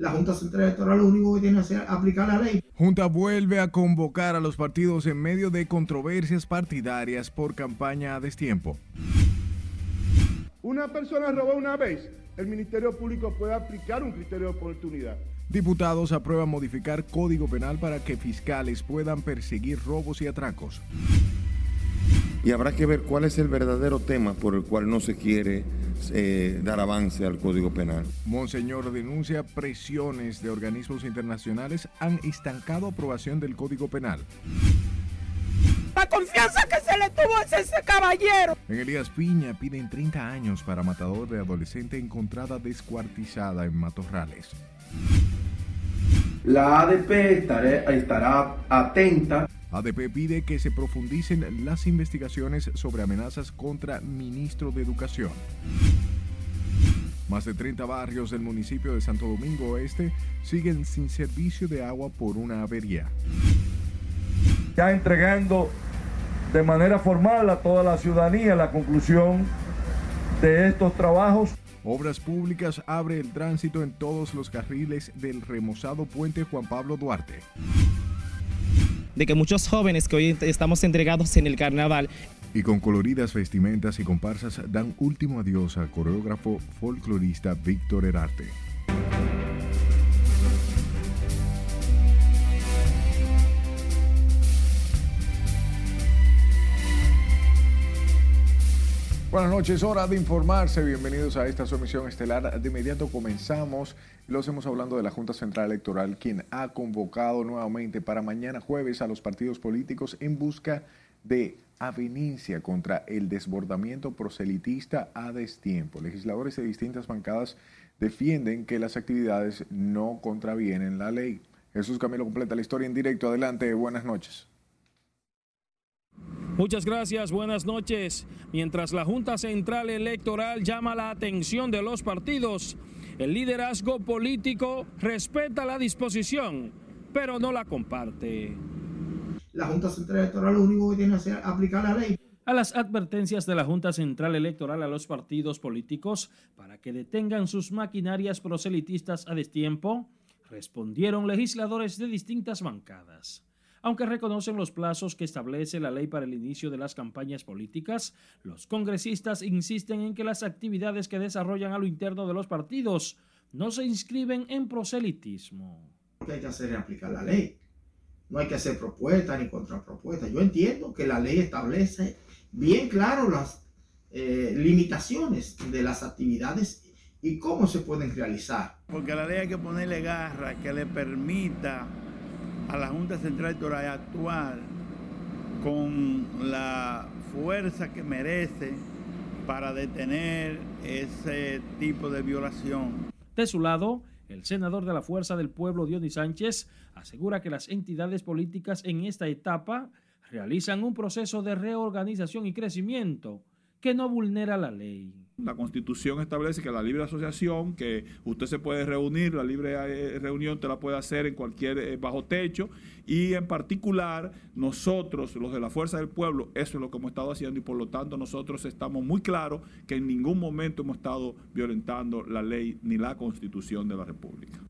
La Junta Central Electoral lo único que tiene que hacer es aplicar la ley. Junta vuelve a convocar a los partidos en medio de controversias partidarias por campaña a destiempo. Una persona robó una vez, el Ministerio Público puede aplicar un criterio de oportunidad. Diputados aprueban modificar Código Penal para que fiscales puedan perseguir robos y atracos. Y habrá que ver cuál es el verdadero tema por el cual no se quiere eh, dar avance al Código Penal. Monseñor denuncia presiones de organismos internacionales han estancado aprobación del Código Penal. La confianza que se le tuvo a ese caballero. En Elías Piña piden 30 años para matador de adolescente encontrada descuartizada en Matorrales. La ADP estará atenta. ADP pide que se profundicen las investigaciones sobre amenazas contra ministro de Educación. Más de 30 barrios del municipio de Santo Domingo Oeste siguen sin servicio de agua por una avería. Ya entregando de manera formal a toda la ciudadanía la conclusión de estos trabajos. Obras Públicas abre el tránsito en todos los carriles del remozado puente Juan Pablo Duarte. De que muchos jóvenes que hoy estamos entregados en el carnaval y con coloridas vestimentas y comparsas dan último adiós al coreógrafo folclorista Víctor Herarte. Buenas noches, hora de informarse. Bienvenidos a esta su emisión estelar. De inmediato comenzamos. Lo hacemos hablando de la Junta Central Electoral, quien ha convocado nuevamente para mañana jueves a los partidos políticos en busca de avenincia contra el desbordamiento proselitista a destiempo. Legisladores de distintas bancadas defienden que las actividades no contravienen la ley. Jesús Camilo completa la historia en directo. Adelante, buenas noches. Muchas gracias, buenas noches. Mientras la Junta Central Electoral llama la atención de los partidos, el liderazgo político respeta la disposición, pero no la comparte. La Junta Central Electoral lo único que tiene que hacer es aplicar la ley. A las advertencias de la Junta Central Electoral a los partidos políticos para que detengan sus maquinarias proselitistas a destiempo, respondieron legisladores de distintas bancadas. Aunque reconocen los plazos que establece la ley para el inicio de las campañas políticas, los congresistas insisten en que las actividades que desarrollan a lo interno de los partidos no se inscriben en proselitismo. Lo que hay que hacer es aplicar la ley. No hay que hacer propuestas ni contrapropuestas. Yo entiendo que la ley establece bien claro las eh, limitaciones de las actividades y cómo se pueden realizar. Porque a la ley hay que ponerle garra que le permita a la Junta Central Electoral actuar con la fuerza que merece para detener ese tipo de violación. De su lado, el senador de la Fuerza del Pueblo, Dionis Sánchez, asegura que las entidades políticas en esta etapa realizan un proceso de reorganización y crecimiento que no vulnera la ley. La Constitución establece que la libre asociación, que usted se puede reunir, la libre eh, reunión te la puede hacer en cualquier eh, bajo techo y en particular nosotros, los de la Fuerza del Pueblo, eso es lo que hemos estado haciendo y por lo tanto nosotros estamos muy claros que en ningún momento hemos estado violentando la ley ni la Constitución de la República.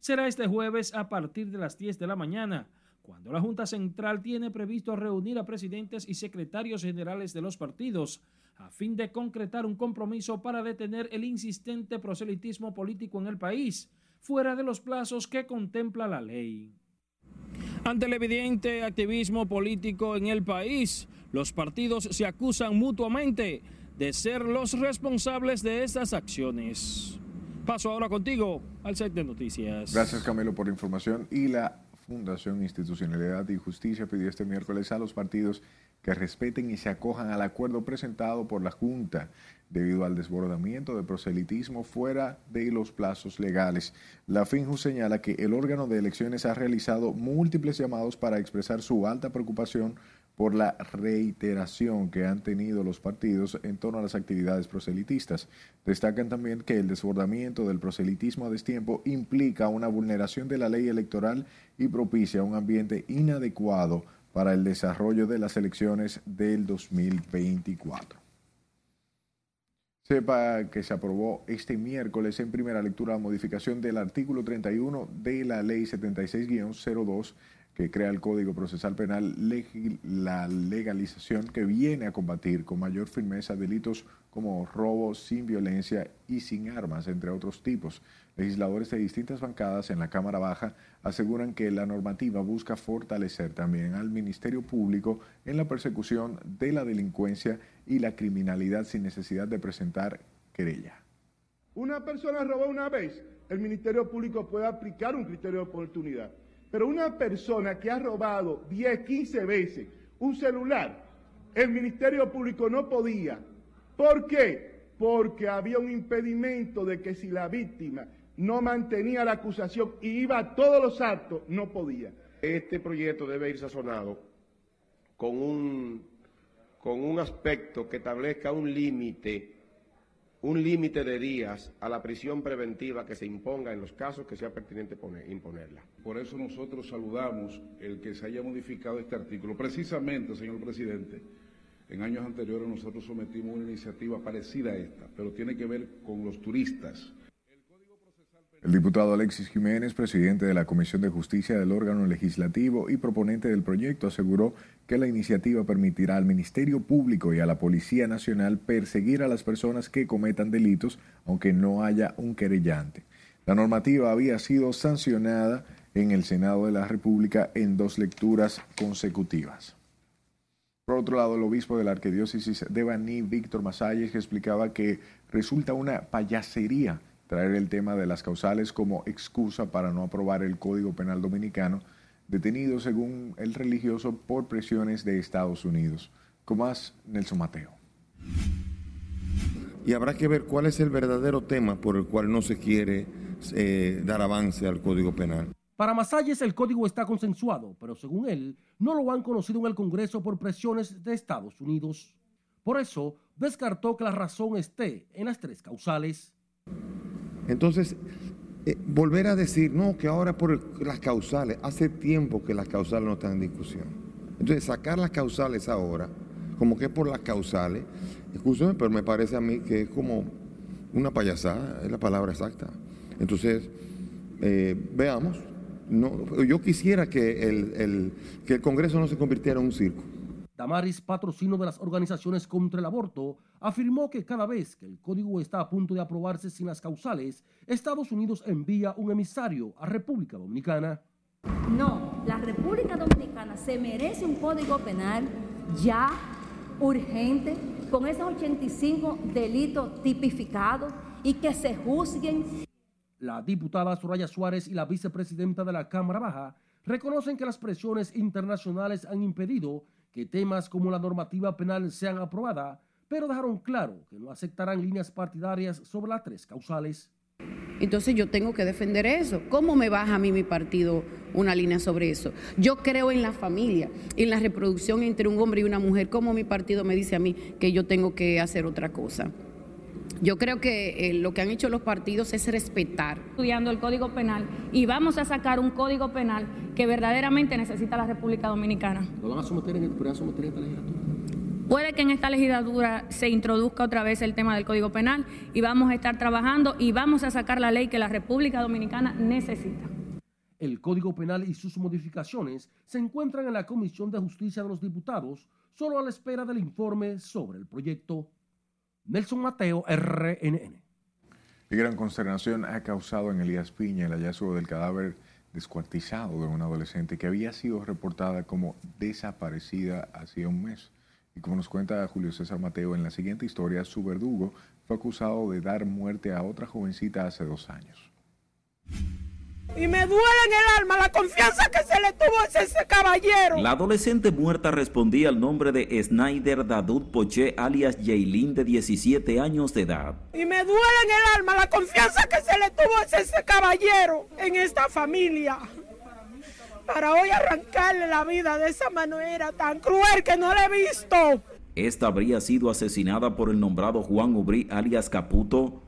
Será este jueves a partir de las 10 de la mañana cuando la Junta Central tiene previsto reunir a presidentes y secretarios generales de los partidos a fin de concretar un compromiso para detener el insistente proselitismo político en el país, fuera de los plazos que contempla la ley. Ante el evidente activismo político en el país, los partidos se acusan mutuamente de ser los responsables de estas acciones. Paso ahora contigo al set de noticias. Gracias Camilo por la información y la Fundación Institucionalidad y Justicia pidió este miércoles a los partidos que respeten y se acojan al acuerdo presentado por la Junta debido al desbordamiento de proselitismo fuera de los plazos legales. La FINJU señala que el órgano de elecciones ha realizado múltiples llamados para expresar su alta preocupación por la reiteración que han tenido los partidos en torno a las actividades proselitistas. Destacan también que el desbordamiento del proselitismo a destiempo implica una vulneración de la ley electoral y propicia un ambiente inadecuado para el desarrollo de las elecciones del 2024. Sepa que se aprobó este miércoles en primera lectura la modificación del artículo 31 de la Ley 76-02 que crea el Código Procesal Penal, la legalización que viene a combatir con mayor firmeza delitos como robo sin violencia y sin armas, entre otros tipos. Legisladores de distintas bancadas en la Cámara Baja aseguran que la normativa busca fortalecer también al Ministerio Público en la persecución de la delincuencia y la criminalidad sin necesidad de presentar querella. Una persona robó una vez, el Ministerio Público puede aplicar un criterio de oportunidad. Pero una persona que ha robado 10, 15 veces un celular, el Ministerio Público no podía. ¿Por qué? Porque había un impedimento de que si la víctima no mantenía la acusación y iba a todos los actos, no podía. Este proyecto debe ir sazonado con un, con un aspecto que establezca un límite, un límite de días a la prisión preventiva que se imponga en los casos que sea pertinente imponerla. Por eso nosotros saludamos el que se haya modificado este artículo. Precisamente, señor presidente, en años anteriores nosotros sometimos una iniciativa parecida a esta, pero tiene que ver con los turistas el diputado Alexis Jiménez, presidente de la Comisión de Justicia del órgano legislativo y proponente del proyecto, aseguró que la iniciativa permitirá al Ministerio Público y a la Policía Nacional perseguir a las personas que cometan delitos, aunque no haya un querellante. La normativa había sido sancionada en el Senado de la República en dos lecturas consecutivas. Por otro lado, el obispo de la arquidiócesis de Baní, Víctor Masalles, explicaba que resulta una payasería traer el tema de las causales como excusa para no aprobar el Código Penal Dominicano, detenido según el religioso por presiones de Estados Unidos. más Nelson Mateo. Y habrá que ver cuál es el verdadero tema por el cual no se quiere eh, dar avance al Código Penal. Para Masalles el código está consensuado, pero según él, no lo han conocido en el Congreso por presiones de Estados Unidos. Por eso, descartó que la razón esté en las tres causales. Entonces, eh, volver a decir, no, que ahora por las causales, hace tiempo que las causales no están en discusión. Entonces, sacar las causales ahora, como que por las causales, escúcheme, pero me parece a mí que es como una payasada, es la palabra exacta. Entonces, eh, veamos, no, yo quisiera que el, que el Congreso no se convirtiera en un circo. Damaris, patrocino de las organizaciones contra el aborto, afirmó que cada vez que el código está a punto de aprobarse sin las causales, Estados Unidos envía un emisario a República Dominicana. No, la República Dominicana se merece un código penal ya urgente, con esos 85 delitos tipificados y que se juzguen. La diputada Soraya Suárez y la vicepresidenta de la Cámara Baja reconocen que las presiones internacionales han impedido que temas como la normativa penal sean aprobadas, pero dejaron claro que no aceptarán líneas partidarias sobre las tres causales. Entonces yo tengo que defender eso. ¿Cómo me baja a mí mi partido una línea sobre eso? Yo creo en la familia, en la reproducción entre un hombre y una mujer. ¿Cómo mi partido me dice a mí que yo tengo que hacer otra cosa? Yo creo que eh, lo que han hecho los partidos es respetar. Estudiando el Código Penal y vamos a sacar un Código Penal que verdaderamente necesita la República Dominicana. ¿Lo van a someter en, a someter en esta legislatura? Puede que en esta legislatura se introduzca otra vez el tema del Código Penal y vamos a estar trabajando y vamos a sacar la ley que la República Dominicana necesita. El Código Penal y sus modificaciones se encuentran en la Comisión de Justicia de los Diputados, solo a la espera del informe sobre el proyecto. Nelson Mateo, RNN. Y gran consternación ha causado en Elías Piña el hallazgo del cadáver descuartizado de una adolescente que había sido reportada como desaparecida hacía un mes. Y como nos cuenta Julio César Mateo en la siguiente historia, su verdugo fue acusado de dar muerte a otra jovencita hace dos años. Y me duele en el alma la confianza que se le tuvo a ese caballero. La adolescente muerta respondía al nombre de Snyder Dadut Poche, alias Jaylin, de 17 años de edad. Y me duele en el alma la confianza que se le tuvo a ese caballero en esta familia. Para hoy arrancarle la vida de esa manera tan cruel que no la he visto. Esta habría sido asesinada por el nombrado Juan Ubrí, alias Caputo,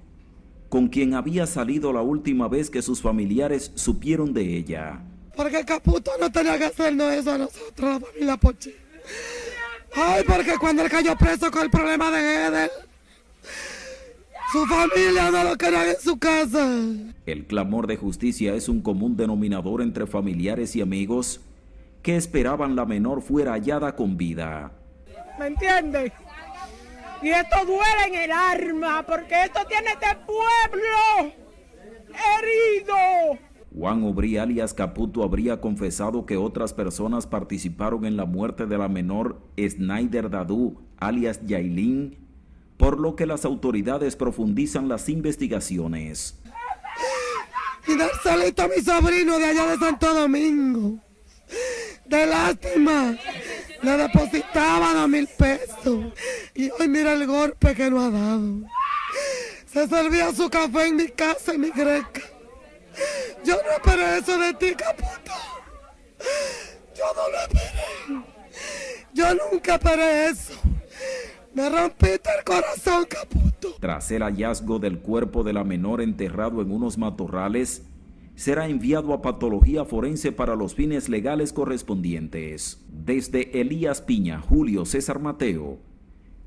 con quien había salido la última vez que sus familiares supieron de ella. Porque Caputo no tenía que hacernos eso a nosotros, la familia Pochi. Ay, porque cuando él cayó preso con el problema de Edel, Su familia no lo quería en su casa. El clamor de justicia es un común denominador entre familiares y amigos que esperaban la menor fuera hallada con vida. ¿Me entiendes? Y esto duele en el arma, porque esto tiene este pueblo herido. Juan Obrí alias Caputo habría confesado que otras personas participaron en la muerte de la menor Snyder Dadu alias Yailin, por lo que las autoridades profundizan las investigaciones. Y dar salito a mi sobrino de allá de Santo Domingo. De lástima. Le depositaban a mil pesos. Y hoy mira el golpe que nos ha dado. Se servía su café en mi casa, en mi greca. Yo no esperé eso de ti, Caputo. Yo no lo esperé. Yo nunca esperé eso. Me el corazón, Caputo. Tras el hallazgo del cuerpo de la menor enterrado en unos matorrales, será enviado a patología forense para los fines legales correspondientes. Desde Elías Piña, Julio César Mateo,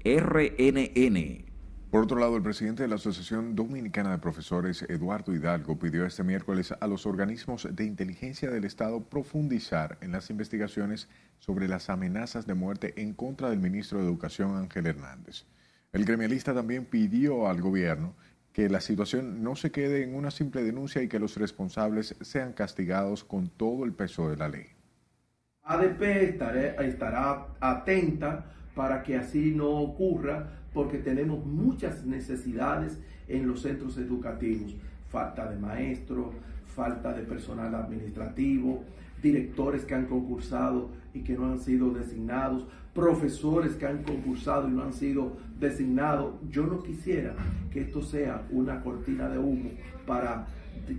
RNN. Por otro lado, el presidente de la Asociación Dominicana de Profesores, Eduardo Hidalgo, pidió este miércoles a los organismos de inteligencia del Estado profundizar en las investigaciones sobre las amenazas de muerte en contra del ministro de Educación, Ángel Hernández. El gremialista también pidió al gobierno que la situación no se quede en una simple denuncia y que los responsables sean castigados con todo el peso de la ley. ADP estará atenta para que así no ocurra porque tenemos muchas necesidades en los centros educativos. Falta de maestros, falta de personal administrativo, directores que han concursado y que no han sido designados, profesores que han concursado y no han sido designados. Yo no quisiera que esto sea una cortina de humo para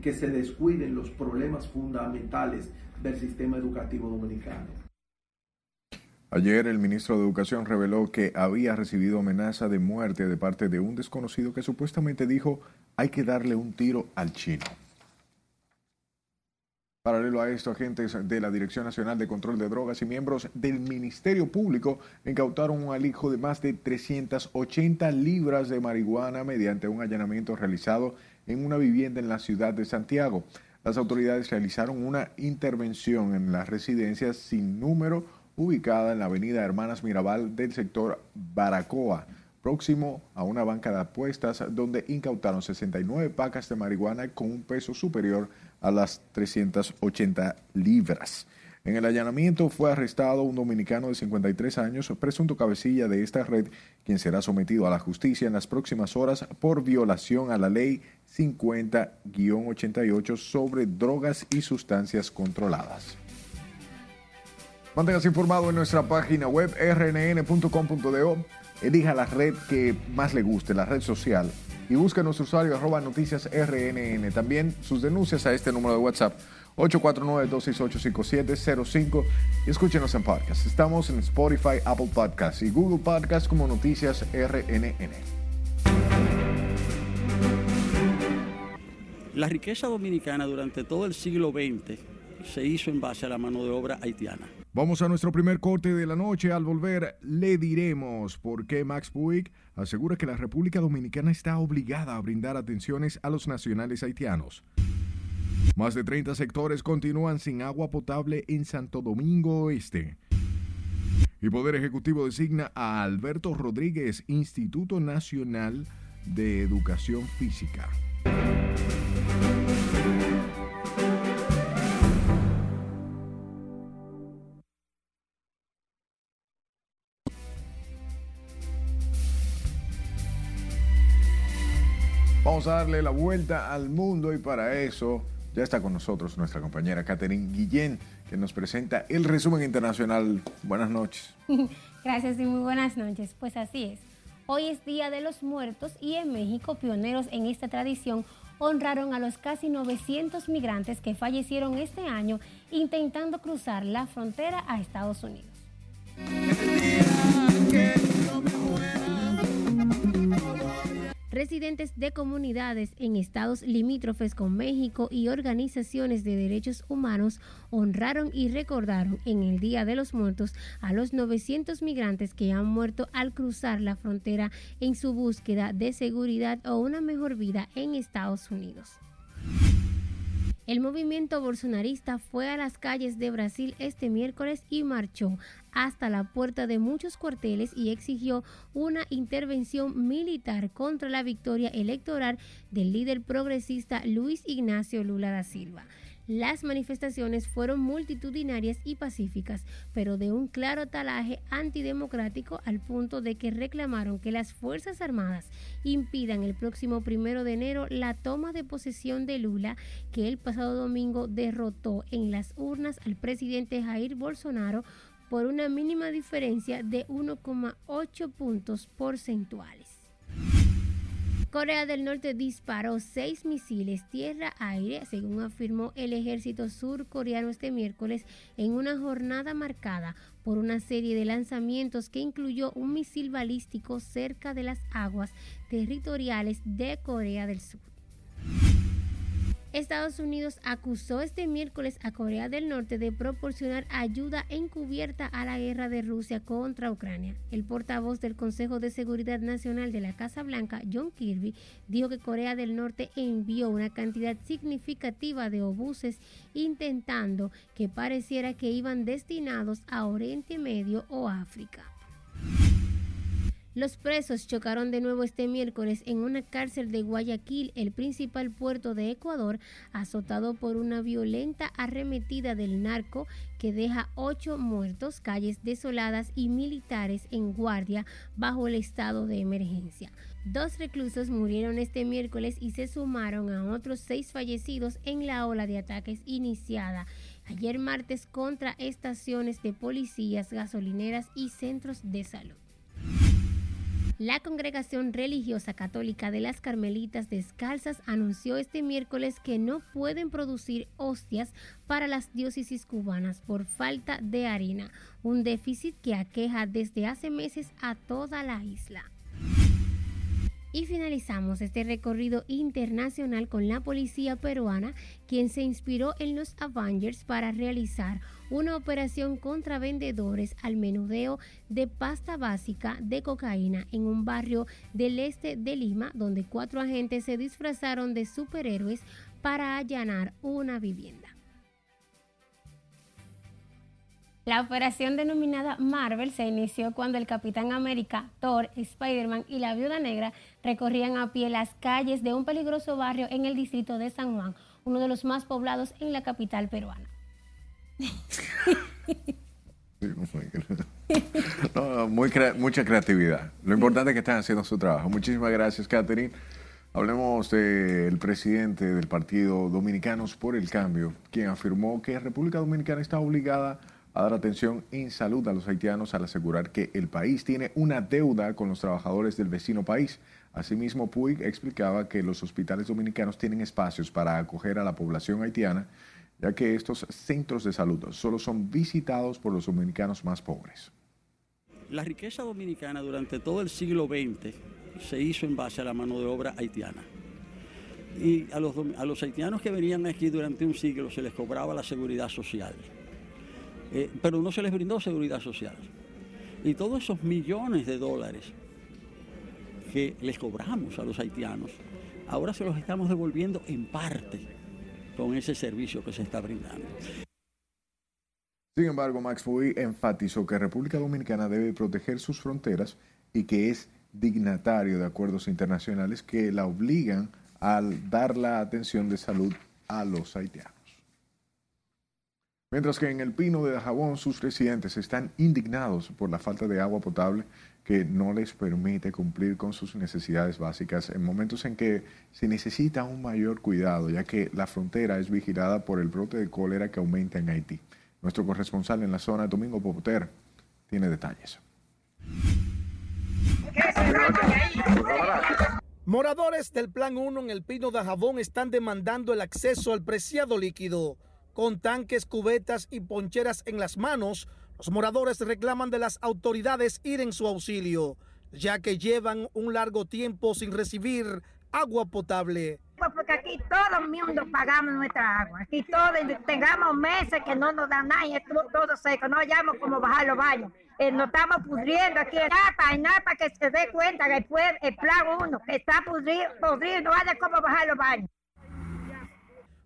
que se descuiden los problemas fundamentales del sistema educativo dominicano. Ayer el ministro de Educación reveló que había recibido amenaza de muerte de parte de un desconocido que supuestamente dijo hay que darle un tiro al chino. Paralelo a esto, agentes de la Dirección Nacional de Control de Drogas y miembros del Ministerio Público incautaron un alijo de más de 380 libras de marihuana mediante un allanamiento realizado en una vivienda en la ciudad de Santiago. Las autoridades realizaron una intervención en las residencias sin número ubicada en la avenida Hermanas Mirabal del sector Baracoa, próximo a una banca de apuestas donde incautaron 69 pacas de marihuana con un peso superior a las 380 libras. En el allanamiento fue arrestado un dominicano de 53 años, presunto cabecilla de esta red, quien será sometido a la justicia en las próximas horas por violación a la ley 50-88 sobre drogas y sustancias controladas. Manténgase informado en nuestra página web rnn.com.do. Elija la red que más le guste, la red social. Y busque nuestro usuario arroba noticias RNN. También sus denuncias a este número de WhatsApp 849-268-5705 y escúchenos en podcast. Estamos en Spotify, Apple Podcasts y Google Podcasts como Noticias RNN. La riqueza dominicana durante todo el siglo XX se hizo en base a la mano de obra haitiana. Vamos a nuestro primer corte de la noche. Al volver le diremos por qué Max Puig asegura que la República Dominicana está obligada a brindar atenciones a los nacionales haitianos. Más de 30 sectores continúan sin agua potable en Santo Domingo Oeste. Y Poder Ejecutivo designa a Alberto Rodríguez, Instituto Nacional de Educación Física. Vamos a darle la vuelta al mundo y para eso ya está con nosotros nuestra compañera Catherine Guillén, que nos presenta el resumen internacional. Buenas noches. Gracias y muy buenas noches. Pues así es. Hoy es Día de los Muertos y en México, pioneros en esta tradición, honraron a los casi 900 migrantes que fallecieron este año intentando cruzar la frontera a Estados Unidos. Residentes de comunidades en estados limítrofes con México y organizaciones de derechos humanos honraron y recordaron en el Día de los Muertos a los 900 migrantes que han muerto al cruzar la frontera en su búsqueda de seguridad o una mejor vida en Estados Unidos. El movimiento bolsonarista fue a las calles de Brasil este miércoles y marchó hasta la puerta de muchos cuarteles y exigió una intervención militar contra la victoria electoral del líder progresista Luis Ignacio Lula da Silva. Las manifestaciones fueron multitudinarias y pacíficas, pero de un claro talaje antidemocrático al punto de que reclamaron que las Fuerzas Armadas impidan el próximo primero de enero la toma de posesión de Lula, que el pasado domingo derrotó en las urnas al presidente Jair Bolsonaro por una mínima diferencia de 1,8 puntos porcentuales. Corea del Norte disparó seis misiles tierra-aire, según afirmó el ejército surcoreano este miércoles, en una jornada marcada por una serie de lanzamientos que incluyó un misil balístico cerca de las aguas territoriales de Corea del Sur. Estados Unidos acusó este miércoles a Corea del Norte de proporcionar ayuda encubierta a la guerra de Rusia contra Ucrania. El portavoz del Consejo de Seguridad Nacional de la Casa Blanca, John Kirby, dijo que Corea del Norte envió una cantidad significativa de obuses intentando que pareciera que iban destinados a Oriente Medio o África. Los presos chocaron de nuevo este miércoles en una cárcel de Guayaquil, el principal puerto de Ecuador, azotado por una violenta arremetida del narco que deja ocho muertos, calles desoladas y militares en guardia bajo el estado de emergencia. Dos reclusos murieron este miércoles y se sumaron a otros seis fallecidos en la ola de ataques iniciada ayer martes contra estaciones de policías, gasolineras y centros de salud. La Congregación Religiosa Católica de las Carmelitas Descalzas anunció este miércoles que no pueden producir hostias para las diócesis cubanas por falta de harina, un déficit que aqueja desde hace meses a toda la isla. Y finalizamos este recorrido internacional con la policía peruana, quien se inspiró en los Avengers para realizar una operación contra vendedores al menudeo de pasta básica de cocaína en un barrio del este de Lima, donde cuatro agentes se disfrazaron de superhéroes para allanar una vivienda. La operación denominada Marvel se inició cuando el Capitán América, Thor, Spider-Man y la Viuda Negra recorrían a pie las calles de un peligroso barrio en el distrito de San Juan, uno de los más poblados en la capital peruana. muy mucha creatividad. Lo importante es que están haciendo su trabajo. Muchísimas gracias, Catherine. Hablemos del presidente del Partido Dominicanos por el Cambio, quien afirmó que República Dominicana está obligada a dar atención en salud a los haitianos al asegurar que el país tiene una deuda con los trabajadores del vecino país. Asimismo, Puig explicaba que los hospitales dominicanos tienen espacios para acoger a la población haitiana, ya que estos centros de salud solo son visitados por los dominicanos más pobres. La riqueza dominicana durante todo el siglo XX se hizo en base a la mano de obra haitiana. Y a los, a los haitianos que venían aquí durante un siglo se les cobraba la seguridad social eh, pero no se les brindó seguridad social. Y todos esos millones de dólares que les cobramos a los haitianos, ahora se los estamos devolviendo en parte con ese servicio que se está brindando. Sin embargo, Max Puy enfatizó que República Dominicana debe proteger sus fronteras y que es dignatario de acuerdos internacionales que la obligan a dar la atención de salud a los haitianos. Mientras que en el Pino de Dajabón sus residentes están indignados por la falta de agua potable que no les permite cumplir con sus necesidades básicas en momentos en que se necesita un mayor cuidado, ya que la frontera es vigilada por el brote de cólera que aumenta en Haití. Nuestro corresponsal en la zona, Domingo Popoter, tiene detalles. Moradores del Plan 1 en el Pino de Jabón están demandando el acceso al preciado líquido. Con tanques, cubetas y poncheras en las manos, los moradores reclaman de las autoridades ir en su auxilio. ya que llevan un largo tiempo sin recibir agua potable. Pues porque aquí todo el mundo pagamos nuestra agua. Aquí todos tengamos meses que no nos dan nada y es todo seco. No hallamos cómo bajar los baños. Eh, nos estamos pudriendo aquí en Napa, en Napa que se dé cuenta que después el plan uno que está pudrido, pudrido no haya cómo bajar los baños.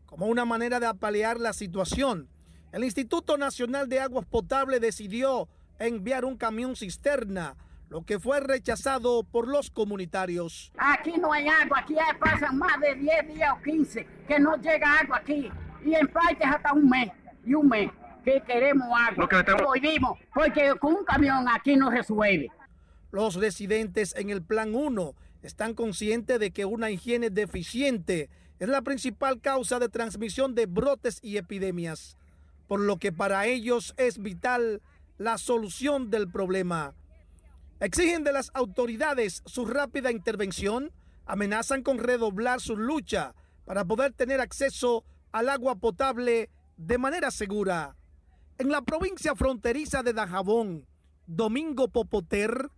Como una manera de apalear la situación, el Instituto Nacional de Aguas Potables decidió enviar un camión cisterna lo que fue rechazado por los comunitarios. Aquí no hay agua, aquí pasan más de 10 días o 15 que no llega agua aquí. Y en parte hasta un mes, y un mes, que queremos agua. Lo vivimos, porque con un camión aquí no resuelve. Los residentes en el Plan 1 están conscientes de que una higiene deficiente es la principal causa de transmisión de brotes y epidemias, por lo que para ellos es vital la solución del problema. Exigen de las autoridades su rápida intervención, amenazan con redoblar su lucha para poder tener acceso al agua potable de manera segura. En la provincia fronteriza de Dajabón, Domingo Popoter,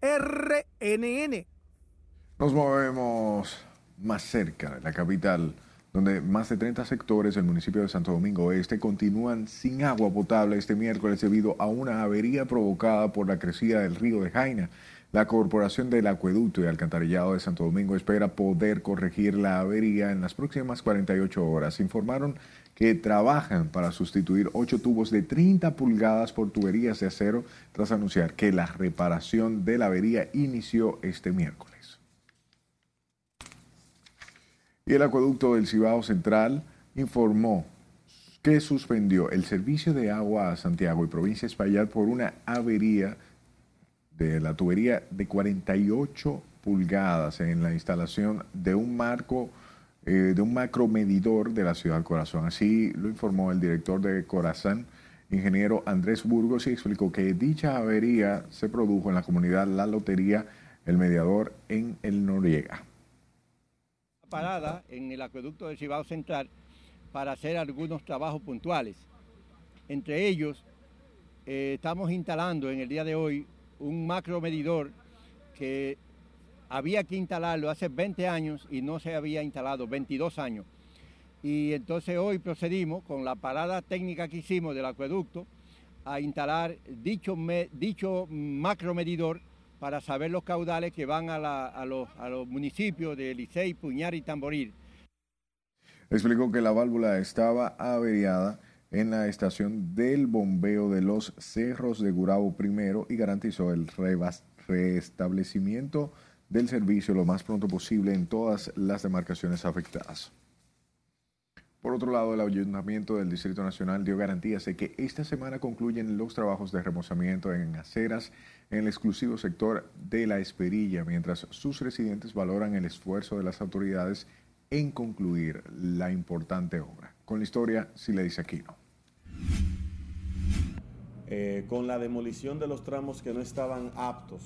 RNN. Nos movemos más cerca de la capital donde más de 30 sectores del municipio de Santo Domingo Este continúan sin agua potable este miércoles debido a una avería provocada por la crecida del río de Jaina. La Corporación del Acueducto y Alcantarillado de Santo Domingo espera poder corregir la avería en las próximas 48 horas. Informaron que trabajan para sustituir ocho tubos de 30 pulgadas por tuberías de acero tras anunciar que la reparación de la avería inició este miércoles. Y el acueducto del Cibao Central informó que suspendió el servicio de agua a Santiago y provincia de por una avería de la tubería de 48 pulgadas en la instalación de un marco eh, de un macromedidor de la ciudad Corazón. Así lo informó el director de Corazón, ingeniero Andrés Burgos, y explicó que dicha avería se produjo en la comunidad La Lotería, el mediador en el Noriega parada en el acueducto del Cibao Central para hacer algunos trabajos puntuales. Entre ellos, eh, estamos instalando en el día de hoy un macromedidor que había que instalarlo hace 20 años y no se había instalado, 22 años. Y entonces hoy procedimos con la parada técnica que hicimos del acueducto a instalar dicho, dicho macromedidor para saber los caudales que van a, los, municipios de Licey, Puñar y Tamboril. Explicó que la válvula estaba averiada en la estación del bombeo de los Cerros de Gurabo primero y garantizó el restablecimiento del servicio lo más pronto posible en todas las demarcaciones afectadas. Por otro lado, el Ayuntamiento del Distrito Nacional dio garantías de que esta semana concluyen los trabajos de remozamiento en aceras en el exclusivo sector de La Esperilla, mientras sus residentes valoran el esfuerzo de las autoridades en concluir la importante obra. Con la historia, si le dice Aquino. Eh, con la demolición de los tramos que no estaban aptos,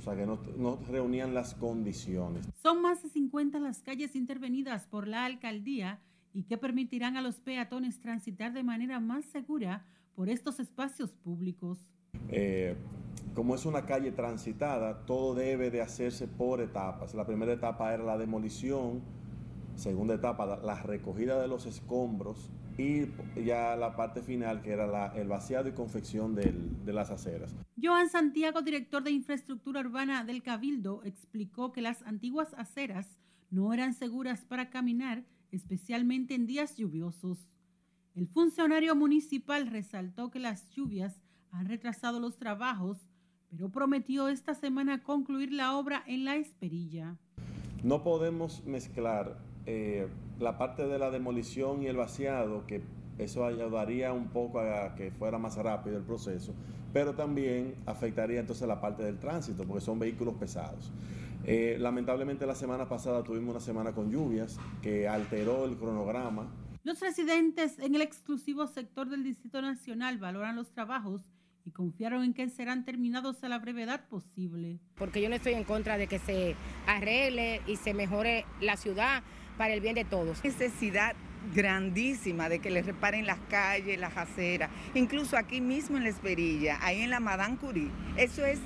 o sea, que no, no reunían las condiciones. Son más de 50 las calles intervenidas por la alcaldía y que permitirán a los peatones transitar de manera más segura por estos espacios públicos. Eh, como es una calle transitada, todo debe de hacerse por etapas. La primera etapa era la demolición, segunda etapa la recogida de los escombros y ya la parte final que era el vaciado y confección de las aceras. Joan Santiago, director de infraestructura urbana del Cabildo, explicó que las antiguas aceras no eran seguras para caminar especialmente en días lluviosos. El funcionario municipal resaltó que las lluvias han retrasado los trabajos, pero prometió esta semana concluir la obra en la Esperilla. No podemos mezclar eh, la parte de la demolición y el vaciado, que eso ayudaría un poco a que fuera más rápido el proceso, pero también afectaría entonces la parte del tránsito, porque son vehículos pesados. Eh, lamentablemente la semana pasada tuvimos una semana con lluvias que alteró el cronograma. Los residentes en el exclusivo sector del Distrito Nacional valoran los trabajos y confiaron en que serán terminados a la brevedad posible. Porque yo no estoy en contra de que se arregle y se mejore la ciudad para el bien de todos. Necesidad grandísima de que les reparen las calles, las aceras, incluso aquí mismo en la Esperilla, ahí en la Madame Curie. Eso es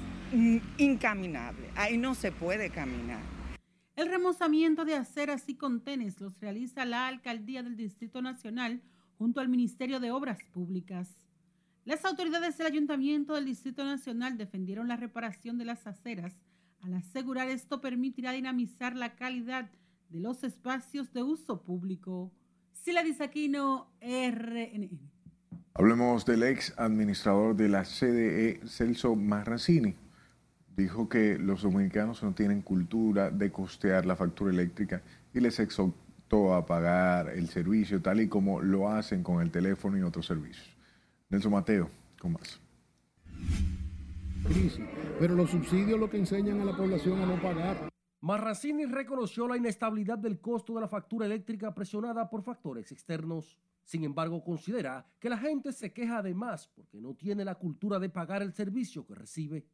incaminable. Ahí no se puede caminar. El remozamiento de aceras y contenes los realiza la Alcaldía del Distrito Nacional junto al Ministerio de Obras Públicas. Las autoridades del Ayuntamiento del Distrito Nacional defendieron la reparación de las aceras al asegurar esto permitirá dinamizar la calidad de los espacios de uso público. Sila Disaquino, RNN. Hablemos del ex administrador de la CDE, Celso Marrancini. Dijo que los dominicanos no tienen cultura de costear la factura eléctrica y les exhortó a pagar el servicio tal y como lo hacen con el teléfono y otros servicios. Nelson Mateo, con más. Crisis, pero los subsidios lo que enseñan a la población a no pagar. Marracini reconoció la inestabilidad del costo de la factura eléctrica presionada por factores externos. Sin embargo, considera que la gente se queja de más porque no tiene la cultura de pagar el servicio que recibe.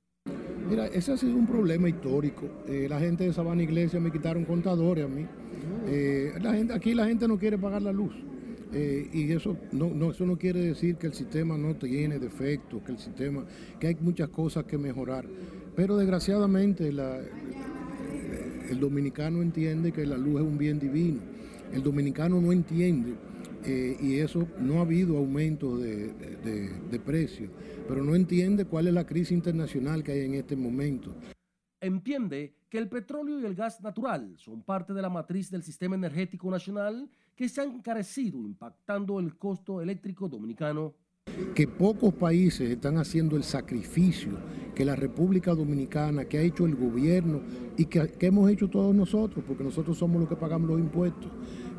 Mira, ese ha sido un problema histórico. Eh, la gente de Sabana Iglesia me quitaron contadores a mí. Eh, la gente, aquí la gente no quiere pagar la luz. Eh, y eso no, no, eso no quiere decir que el sistema no tiene defectos, que el sistema, que hay muchas cosas que mejorar. Pero desgraciadamente la, el dominicano entiende que la luz es un bien divino. El dominicano no entiende eh, y eso no ha habido aumento de, de, de precio, pero no entiende cuál es la crisis internacional que hay en este momento. Entiende que el petróleo y el gas natural son parte de la matriz del sistema energético nacional que se han encarecido impactando el costo eléctrico dominicano. Que pocos países están haciendo el sacrificio que la República Dominicana, que ha hecho el gobierno y que, que hemos hecho todos nosotros, porque nosotros somos los que pagamos los impuestos,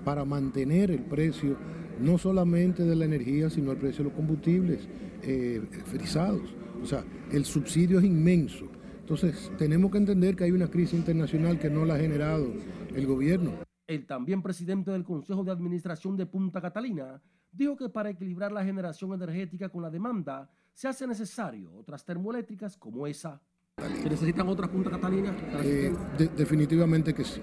para mantener el precio no solamente de la energía, sino el precio de los combustibles eh, frisados. O sea, el subsidio es inmenso. Entonces, tenemos que entender que hay una crisis internacional que no la ha generado el gobierno. El también presidente del Consejo de Administración de Punta Catalina dijo que para equilibrar la generación energética con la demanda se hace necesario otras termoeléctricas como esa. ¿Se necesitan otras Punta Catalina? Eh, de, definitivamente que sí.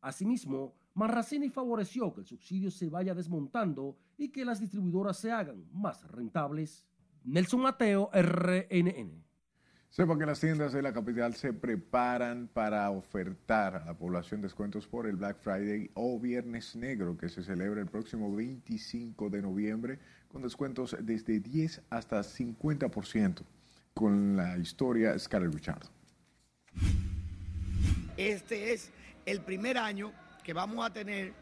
Asimismo, Marracini favoreció que el subsidio se vaya desmontando y que las distribuidoras se hagan más rentables. Nelson Mateo, RNN. Sepa que las tiendas de la capital se preparan para ofertar a la población descuentos por el Black Friday o Viernes Negro que se celebra el próximo 25 de noviembre con descuentos desde 10 hasta 50% con la historia Scarlett Richard. Este es el primer año que vamos a tener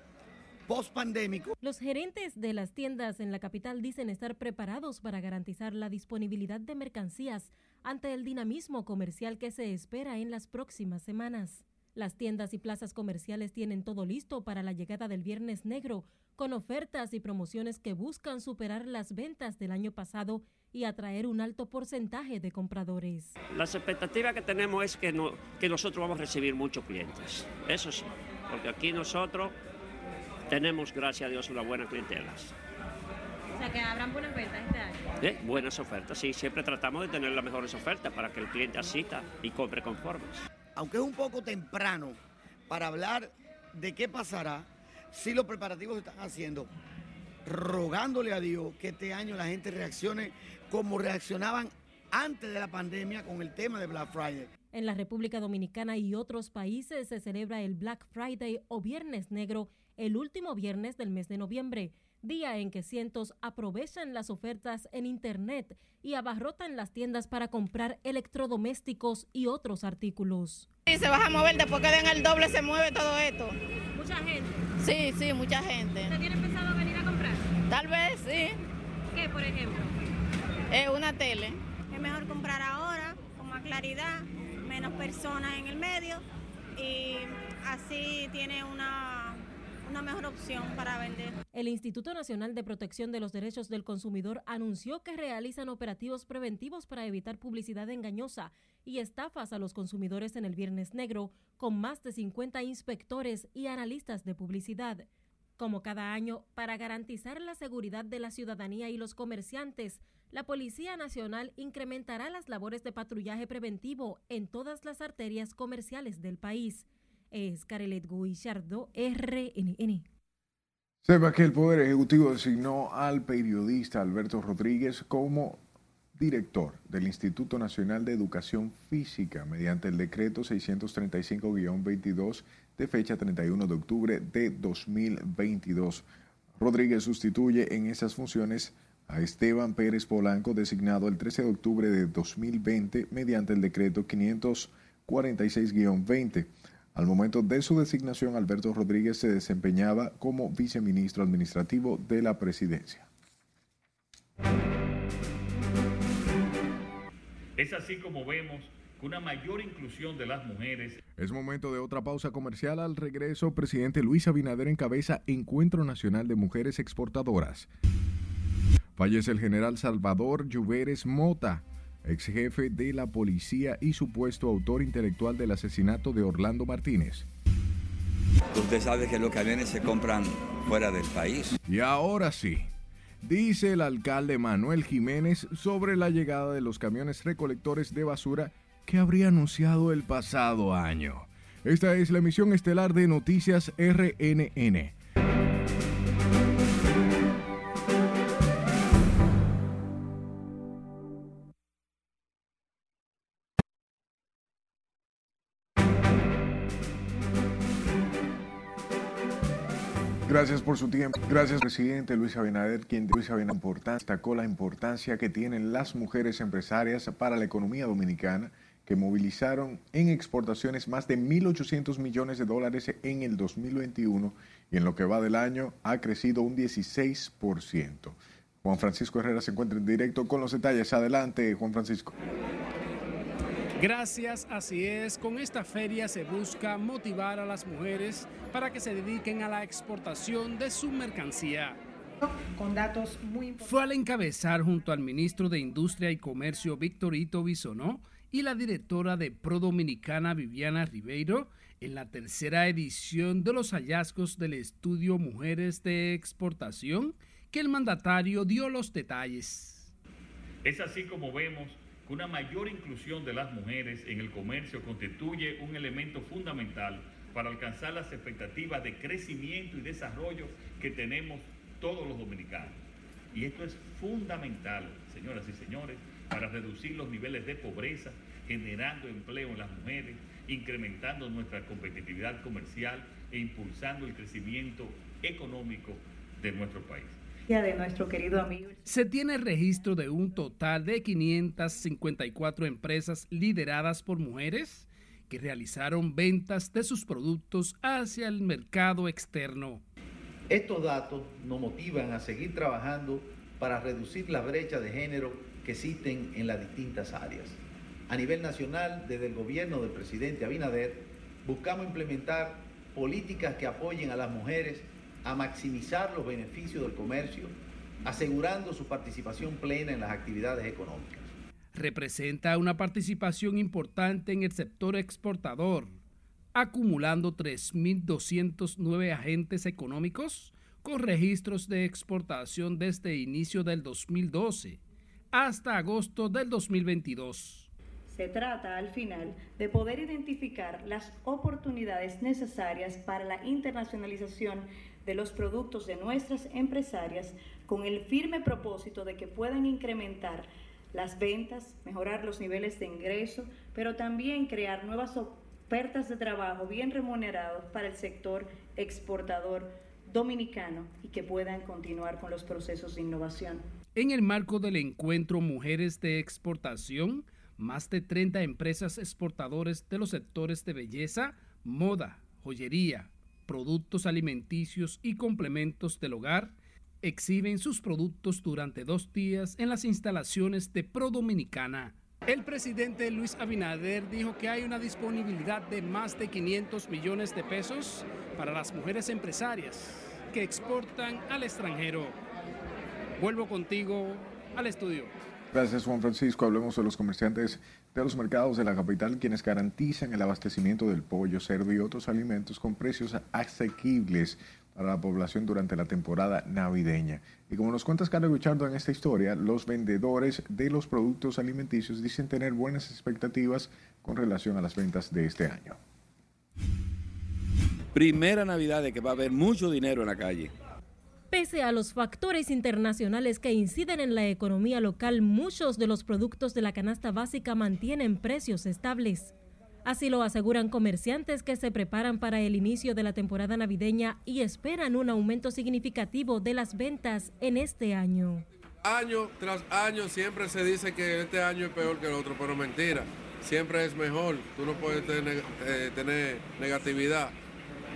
post-pandémico. Los gerentes de las tiendas en la capital dicen estar preparados para garantizar la disponibilidad de mercancías ante el dinamismo comercial que se espera en las próximas semanas. Las tiendas y plazas comerciales tienen todo listo para la llegada del Viernes Negro, con ofertas y promociones que buscan superar las ventas del año pasado y atraer un alto porcentaje de compradores. Las expectativas que tenemos es que, no, que nosotros vamos a recibir muchos clientes, eso sí, porque aquí nosotros tenemos, gracias a Dios, una buena clientela. O sea, que habrán buenas ventas este año. ¿Eh? Buenas ofertas, sí, siempre tratamos de tener las mejores ofertas para que el cliente asista y compre conformes. Aunque es un poco temprano para hablar de qué pasará, si los preparativos se están haciendo, rogándole a Dios que este año la gente reaccione como reaccionaban antes de la pandemia con el tema de Black Friday. En la República Dominicana y otros países se celebra el Black Friday o Viernes Negro el último viernes del mes de noviembre, día en que cientos aprovechan las ofertas en Internet y abarrotan las tiendas para comprar electrodomésticos y otros artículos. Sí, se va a mover, después que den el doble se mueve todo esto. ¿Mucha gente? Sí, sí, mucha gente. ¿Usted tiene pensado venir a comprar? Tal vez, sí. ¿Qué, por ejemplo? Es una tele. Es mejor comprar ahora, con más claridad, menos personas en el medio y así tiene una, mejor opción para vender. El Instituto Nacional de Protección de los Derechos del Consumidor anunció que realizan operativos preventivos para evitar publicidad engañosa y estafas a los consumidores en el Viernes Negro, con más de 50 inspectores y analistas de publicidad. Como cada año, para garantizar la seguridad de la ciudadanía y los comerciantes, la Policía Nacional incrementará las labores de patrullaje preventivo en todas las arterias comerciales del país. Es Carelet Guillardo, RNN. Sepa que el Poder Ejecutivo designó al periodista Alberto Rodríguez como director del Instituto Nacional de Educación Física mediante el decreto 635-22 de fecha 31 de octubre de 2022. Rodríguez sustituye en esas funciones Esteban Pérez Polanco, designado el 13 de octubre de 2020 mediante el decreto 546-20. Al momento de su designación, Alberto Rodríguez se desempeñaba como viceministro administrativo de la presidencia. Es así como vemos que una mayor inclusión de las mujeres. Es momento de otra pausa comercial. Al regreso, presidente Luis Abinader encabeza Encuentro Nacional de Mujeres Exportadoras. Fallece el general Salvador Lluveres Mota, ex jefe de la policía y supuesto autor intelectual del asesinato de Orlando Martínez. Usted sabe que los camiones se compran fuera del país. Y ahora sí, dice el alcalde Manuel Jiménez sobre la llegada de los camiones recolectores de basura que habría anunciado el pasado año. Esta es la emisión estelar de Noticias RNN. Gracias por su tiempo. Gracias, presidente Luis Abinader, quien Luis Abinader destacó la importancia que tienen las mujeres empresarias para la economía dominicana, que movilizaron en exportaciones más de 1.800 millones de dólares en el 2021 y en lo que va del año ha crecido un 16%. Juan Francisco Herrera se encuentra en directo con los detalles. Adelante, Juan Francisco. Gracias, así es. Con esta feria se busca motivar a las mujeres para que se dediquen a la exportación de su mercancía. Con datos muy Fue al encabezar junto al ministro de Industria y Comercio Victorito Bisonó y la directora de Pro Dominicana Viviana Ribeiro en la tercera edición de los hallazgos del estudio Mujeres de Exportación que el mandatario dio los detalles. Es así como vemos una mayor inclusión de las mujeres en el comercio constituye un elemento fundamental para alcanzar las expectativas de crecimiento y desarrollo que tenemos todos los dominicanos. Y esto es fundamental, señoras y señores, para reducir los niveles de pobreza, generando empleo en las mujeres, incrementando nuestra competitividad comercial e impulsando el crecimiento económico de nuestro país de nuestro querido amigo. Se tiene registro de un total de 554 empresas lideradas por mujeres que realizaron ventas de sus productos hacia el mercado externo. Estos datos nos motivan a seguir trabajando para reducir la brecha de género que existen en las distintas áreas. A nivel nacional, desde el gobierno del presidente Abinader, buscamos implementar políticas que apoyen a las mujeres a maximizar los beneficios del comercio, asegurando su participación plena en las actividades económicas. Representa una participación importante en el sector exportador, acumulando 3.209 agentes económicos con registros de exportación desde inicio del 2012 hasta agosto del 2022. Se trata al final de poder identificar las oportunidades necesarias para la internacionalización de los productos de nuestras empresarias con el firme propósito de que puedan incrementar las ventas, mejorar los niveles de ingreso, pero también crear nuevas ofertas de trabajo bien remunerados para el sector exportador dominicano y que puedan continuar con los procesos de innovación. En el marco del encuentro Mujeres de Exportación, más de 30 empresas exportadoras de los sectores de belleza, moda, joyería, productos alimenticios y complementos del hogar exhiben sus productos durante dos días en las instalaciones de Pro Dominicana. El presidente Luis Abinader dijo que hay una disponibilidad de más de 500 millones de pesos para las mujeres empresarias que exportan al extranjero. Vuelvo contigo al estudio. Gracias Juan Francisco. Hablemos de los comerciantes de los mercados de la capital, quienes garantizan el abastecimiento del pollo, cerdo y otros alimentos con precios asequibles para la población durante la temporada navideña. Y como nos cuentas Carlos Guchardo en esta historia, los vendedores de los productos alimenticios dicen tener buenas expectativas con relación a las ventas de este año. Primera Navidad de que va a haber mucho dinero en la calle. Pese a los factores internacionales que inciden en la economía local, muchos de los productos de la canasta básica mantienen precios estables. Así lo aseguran comerciantes que se preparan para el inicio de la temporada navideña y esperan un aumento significativo de las ventas en este año. Año tras año siempre se dice que este año es peor que el otro, pero mentira, siempre es mejor, tú no puedes tener, eh, tener negatividad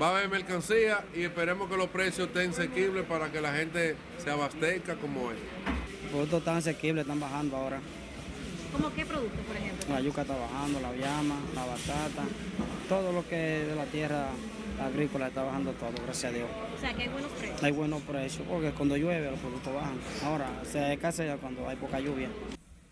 va a haber mercancía y esperemos que los precios estén asequibles para que la gente se abastezca como es. Los productos están asequibles, están bajando ahora. ¿Cómo qué productos, por ejemplo? La yuca está bajando, la llama, la batata, todo lo que es de la tierra agrícola está bajando todo, gracias a Dios. O sea, que hay buenos precios. Hay buenos precios, porque cuando llueve los productos bajan. Ahora, se escasea ya cuando hay poca lluvia.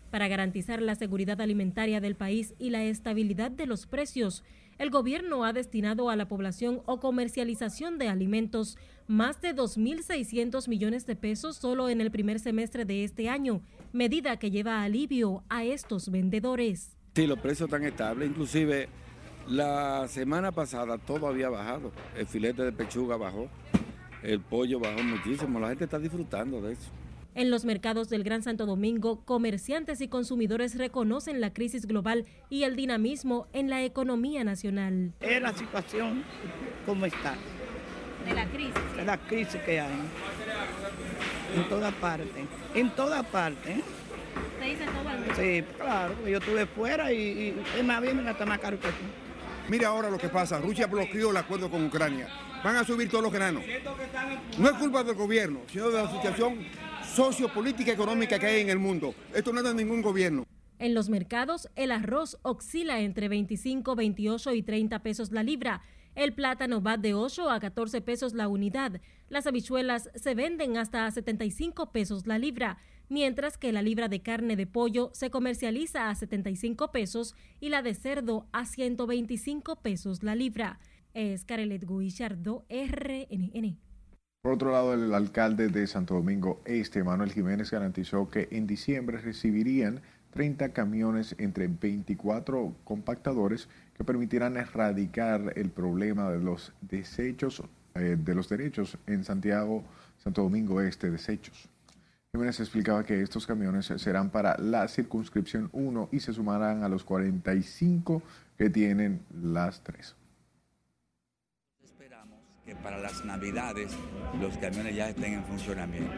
Para garantizar la seguridad alimentaria del país y la estabilidad de los precios, el gobierno ha destinado a la población o comercialización de alimentos más de 2.600 millones de pesos solo en el primer semestre de este año, medida que lleva alivio a estos vendedores. Sí, los precios están estables, inclusive la semana pasada todo había bajado, el filete de pechuga bajó, el pollo bajó muchísimo, la gente está disfrutando de eso. En los mercados del Gran Santo Domingo, comerciantes y consumidores reconocen la crisis global y el dinamismo en la economía nacional. Es la situación como está. De la crisis. De la crisis que hay. En toda parte. En toda parte. ¿Te dice todo el mundo? Sí, claro. Yo estuve fuera y, es más bien está más caro que aquí. Mira ahora lo que pasa. Rusia bloqueó el acuerdo con Ucrania. Van a subir todos los granos. No es culpa del gobierno, sino de la situación sociopolítica económica que hay en el mundo. Esto no es de ningún gobierno. En los mercados, el arroz oscila entre 25, 28 y 30 pesos la libra. El plátano va de 8 a 14 pesos la unidad. Las habichuelas se venden hasta a 75 pesos la libra, mientras que la libra de carne de pollo se comercializa a 75 pesos y la de cerdo a 125 pesos la libra. Es Carelet Guillardo, RNN. Por otro lado, el alcalde de Santo Domingo Este, Manuel Jiménez, garantizó que en diciembre recibirían 30 camiones entre 24 compactadores que permitirán erradicar el problema de los desechos, eh, de los derechos en Santiago, Santo Domingo Este, desechos. Jiménez explicaba que estos camiones serán para la circunscripción 1 y se sumarán a los 45 que tienen las tres para las navidades los camiones ya estén en funcionamiento.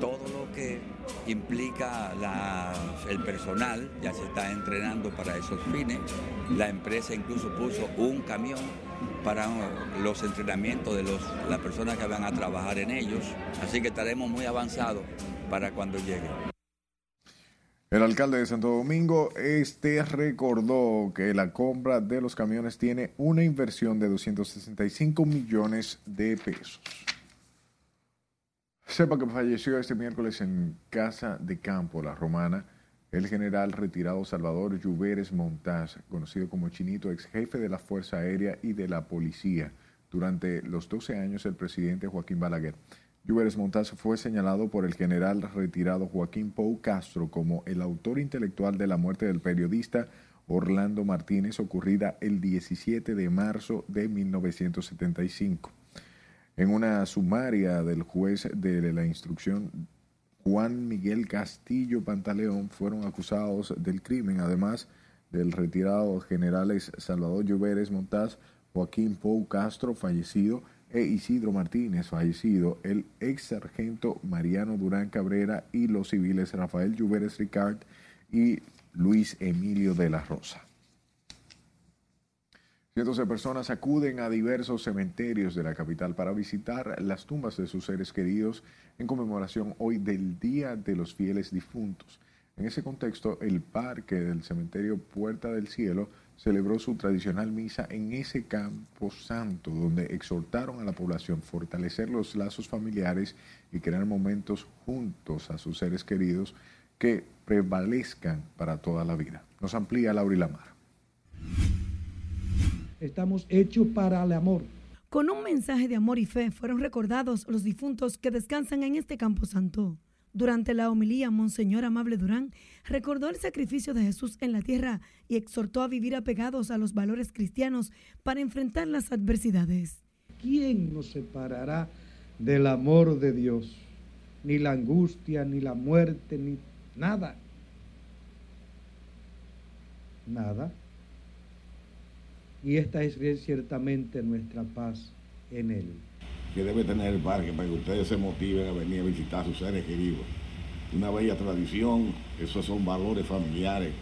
Todo lo que implica el personal ya se está entrenando para esos fines. La empresa incluso puso un camión para los entrenamientos de los, las personas que van a trabajar en ellos. Así que estaremos muy avanzados para cuando lleguen. El alcalde de Santo Domingo este recordó que la compra de los camiones tiene una inversión de 265 millones de pesos. Sepa que falleció este miércoles en Casa de Campo, La Romana, el general retirado Salvador Lluveres Montaz, conocido como Chinito, ex jefe de la Fuerza Aérea y de la Policía. Durante los 12 años, el presidente Joaquín Balaguer Lluveres Montaz fue señalado por el general retirado Joaquín Pou Castro como el autor intelectual de la muerte del periodista Orlando Martínez ocurrida el 17 de marzo de 1975. En una sumaria del juez de la instrucción Juan Miguel Castillo Pantaleón fueron acusados del crimen, además del retirado generales Salvador Lluveres Montaz, Joaquín Pou Castro, fallecido, e Isidro Martínez, fallecido, el ex sargento Mariano Durán Cabrera y los civiles Rafael Lluveres Ricard y Luis Emilio de la Rosa. Cientos de personas acuden a diversos cementerios de la capital para visitar las tumbas de sus seres queridos en conmemoración hoy del Día de los Fieles Difuntos. En ese contexto, el parque del cementerio Puerta del Cielo celebró su tradicional misa en ese campo santo, donde exhortaron a la población a fortalecer los lazos familiares y crear momentos juntos a sus seres queridos que prevalezcan para toda la vida. Nos amplía Laura Lamar. Estamos hechos para el amor. Con un mensaje de amor y fe fueron recordados los difuntos que descansan en este campo santo. Durante la homilía, Monseñor Amable Durán recordó el sacrificio de Jesús en la tierra y exhortó a vivir apegados a los valores cristianos para enfrentar las adversidades. ¿Quién nos separará del amor de Dios, ni la angustia, ni la muerte, ni nada. Nada. Y esta es ciertamente nuestra paz en Él. Que debe tener el parque para que ustedes se motiven a venir a visitar a sus seres queridos. Una bella tradición, esos son valores familiares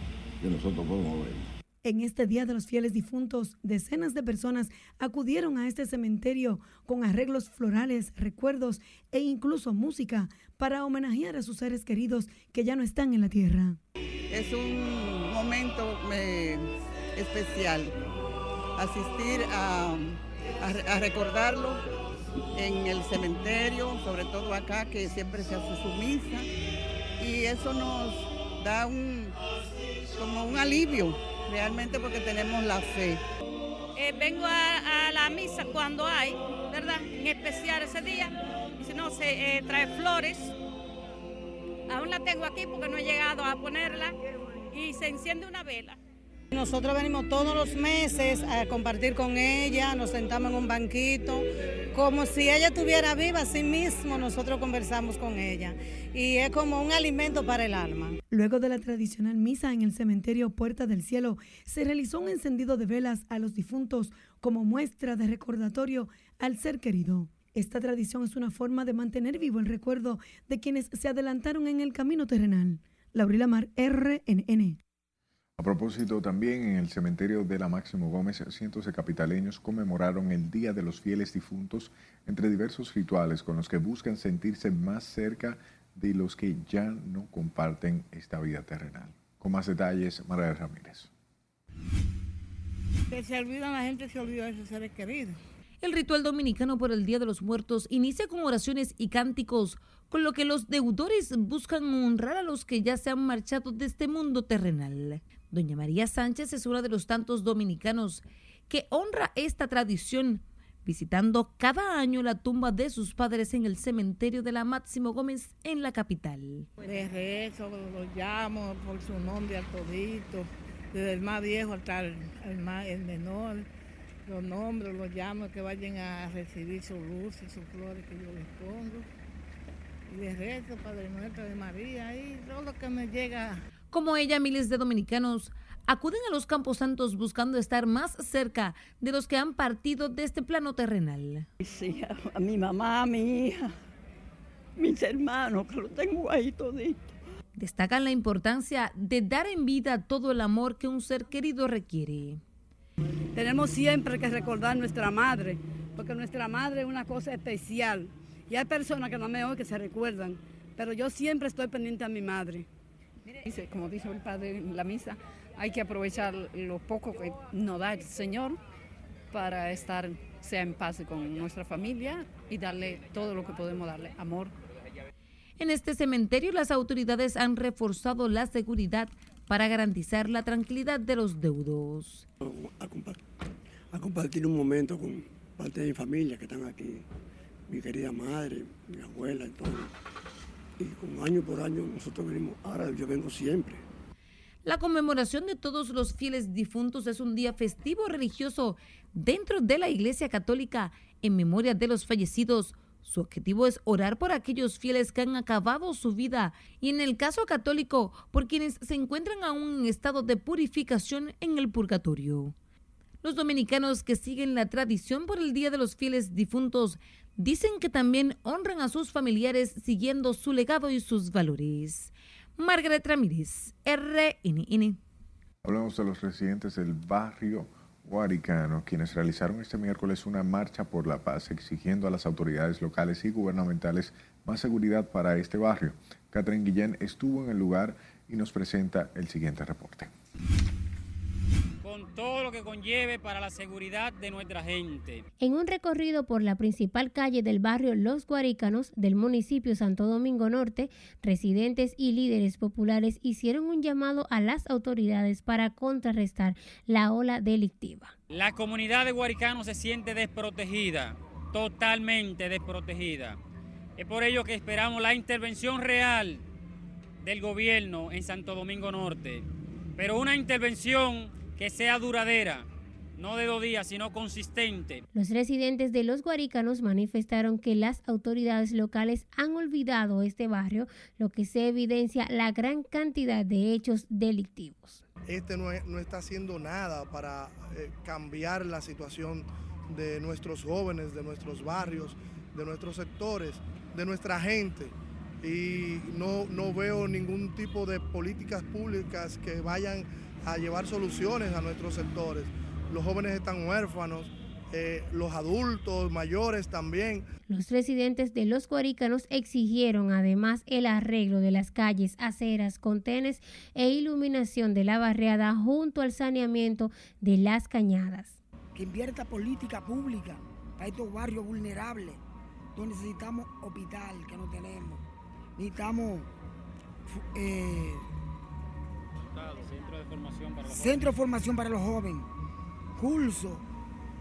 que nosotros podemos ver. En este Día de los Fieles Difuntos, decenas de personas acudieron a este cementerio con arreglos florales, recuerdos e incluso música para homenajear a sus seres queridos que ya no están en la tierra. Es un momento eh, especial asistir a, a, a recordarlo en el cementerio, sobre todo acá que siempre se hace su misa y eso nos da un como un alivio realmente porque tenemos la fe. Eh, vengo a, la misa cuando hay, ¿verdad? En especial ese día. Si no, se eh, trae flores. Aún la tengo aquí porque no he llegado a ponerla. Y se enciende una vela. Nosotros venimos todos los meses a compartir con ella, nos sentamos en un banquito, como si ella estuviera viva, así mismo nosotros conversamos con ella. Y es como un alimento para el alma. Luego de la tradicional misa en el cementerio Puerta del Cielo, se realizó un encendido de velas a los difuntos como muestra de recordatorio al ser querido. Esta tradición es una forma de mantener vivo el recuerdo de quienes se adelantaron en el camino terrenal. Laurila Mar, RNN. A propósito, también en el cementerio de la Máximo Gómez, cientos de capitaleños conmemoraron el Día de los Fieles Difuntos entre diversos rituales con los que buscan sentirse más cerca de los que ya no comparten esta vida terrenal. Con más detalles, María Ramírez. Que se olvidan, la gente se olvida de sus seres queridos. El ritual dominicano por el Día de los Muertos inicia con oraciones y cánticos, con lo que los deudores buscan honrar a los que ya se han marchado de este mundo terrenal. Doña María Sánchez es una de los tantos dominicanos que honra esta tradición, visitando cada año la tumba de sus padres en el cementerio de la Máximo Gómez en la capital. De rezo, los llamo por su nombre al todito, desde el más viejo hasta el, más, el menor. Los nombres, los llamo que vayan a recibir sus luces, sus flores que yo les pongo. Y de rezo, Padre Nuestro de María, y todo lo que me llega como ella, miles de dominicanos acuden a los campos santos buscando estar más cerca de los que han partido de este plano terrenal. Sí, a, a mi mamá, a mi hija, mis hermanos, que lo tengo ahí todito. Destacan la importancia de dar en vida todo el amor que un ser querido requiere. Tenemos siempre que recordar nuestra madre, porque nuestra madre es una cosa especial. Y hay personas que no me oyen que se recuerdan, pero yo siempre estoy pendiente a mi madre. Dice, como dijo el padre en la misa, hay que aprovechar lo poco que nos da el Señor para estar sea en paz con nuestra familia y darle todo lo que podemos darle, amor. En este cementerio las autoridades han reforzado la seguridad para garantizar la tranquilidad de los deudos. A, compartir, a compartir un momento con parte de mi familia que están aquí, mi querida madre, mi abuela y todo año por año nosotros venimos, ahora yo vengo siempre. La conmemoración de todos los fieles difuntos es un día festivo religioso dentro de la Iglesia Católica en memoria de los fallecidos. Su objetivo es orar por aquellos fieles que han acabado su vida y en el caso católico por quienes se encuentran aún en estado de purificación en el purgatorio. Los dominicanos que siguen la tradición por el Día de los Fieles Difuntos dicen que también honran a sus familiares siguiendo su legado y sus valores. Margaret Ramírez, RNN. Hablamos de los residentes del barrio Guaricano, quienes realizaron este miércoles una marcha por la paz exigiendo a las autoridades locales y gubernamentales más seguridad para este barrio. Catherine Guillén estuvo en el lugar y nos presenta el siguiente reporte con todo lo que conlleve para la seguridad de nuestra gente. En un recorrido por la principal calle del barrio Los Guaricanos del municipio Santo Domingo Norte, residentes y líderes populares hicieron un llamado a las autoridades para contrarrestar la ola delictiva. La comunidad de Guaricanos se siente desprotegida, totalmente desprotegida. Es por ello que esperamos la intervención real del gobierno en Santo Domingo Norte, pero una intervención que sea duradera, no de dos días, sino consistente. Los residentes de los Guarícanos manifestaron que las autoridades locales han olvidado este barrio, lo que se evidencia la gran cantidad de hechos delictivos. Este no, no está haciendo nada para eh, cambiar la situación de nuestros jóvenes, de nuestros barrios, de nuestros sectores, de nuestra gente. Y no, no veo ningún tipo de políticas públicas que vayan a llevar soluciones a nuestros sectores. Los jóvenes están huérfanos, eh, los adultos mayores también. Los residentes de los Guarícanos exigieron además el arreglo de las calles, aceras, contenes e iluminación de la barriada junto al saneamiento de las cañadas. Que invierta política pública para estos barrios vulnerables, donde necesitamos hospital que no tenemos, necesitamos eh, formación para los centro de formación para los jóvenes, curso,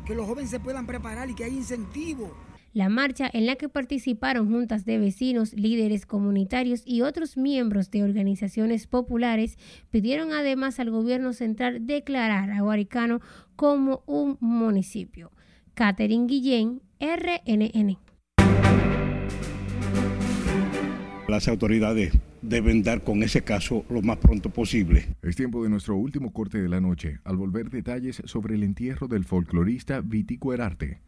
que los jóvenes se puedan preparar y que haya incentivos. La marcha en la que participaron juntas de vecinos, líderes comunitarios y otros miembros de organizaciones populares pidieron además al gobierno central declarar a Guaricano como un municipio. Catherine Guillén, RNN. Las autoridades deben dar con ese caso lo más pronto posible. Es tiempo de nuestro último corte de la noche, al volver detalles sobre el entierro del folclorista Vitico Herarte.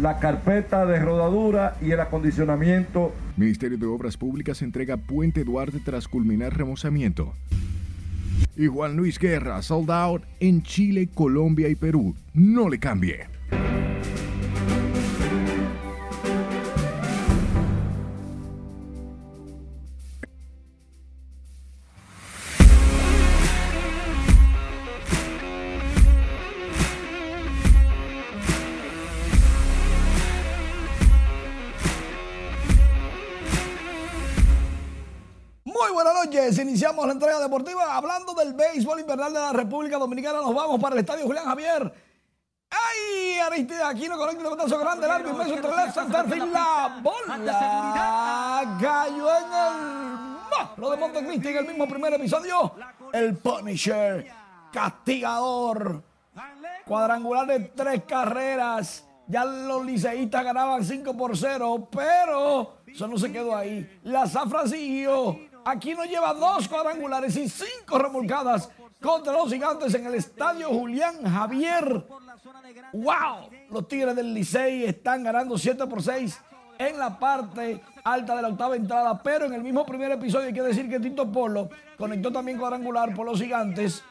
La carpeta de rodadura y el acondicionamiento. Ministerio de Obras Públicas entrega Puente Duarte tras culminar remozamiento. Y Juan Luis Guerra, sold out en Chile, Colombia y Perú. No le cambie. Deportiva hablando del béisbol invernal de la República Dominicana. Nos vamos para el estadio Julián Javier. ¡Ay! Aristide Aquino conecta un pedazo grande, largo, inmenso entre center field. La bola cayó en el lo de Montecristi en el mismo primer episodio. El Punisher, castigador, cuadrangular de tres carreras. Ya los liceístas ganaban 5 por 0, pero eso no se quedó ahí. La zafra siguió. Aquí nos lleva dos cuadrangulares y cinco remolcadas contra los gigantes en el estadio Julián Javier. ¡Wow! Los Tigres del Licey están ganando 7 por 6 en la parte alta de la octava entrada, pero en el mismo primer episodio hay que decir que Tito Polo conectó también cuadrangular por los gigantes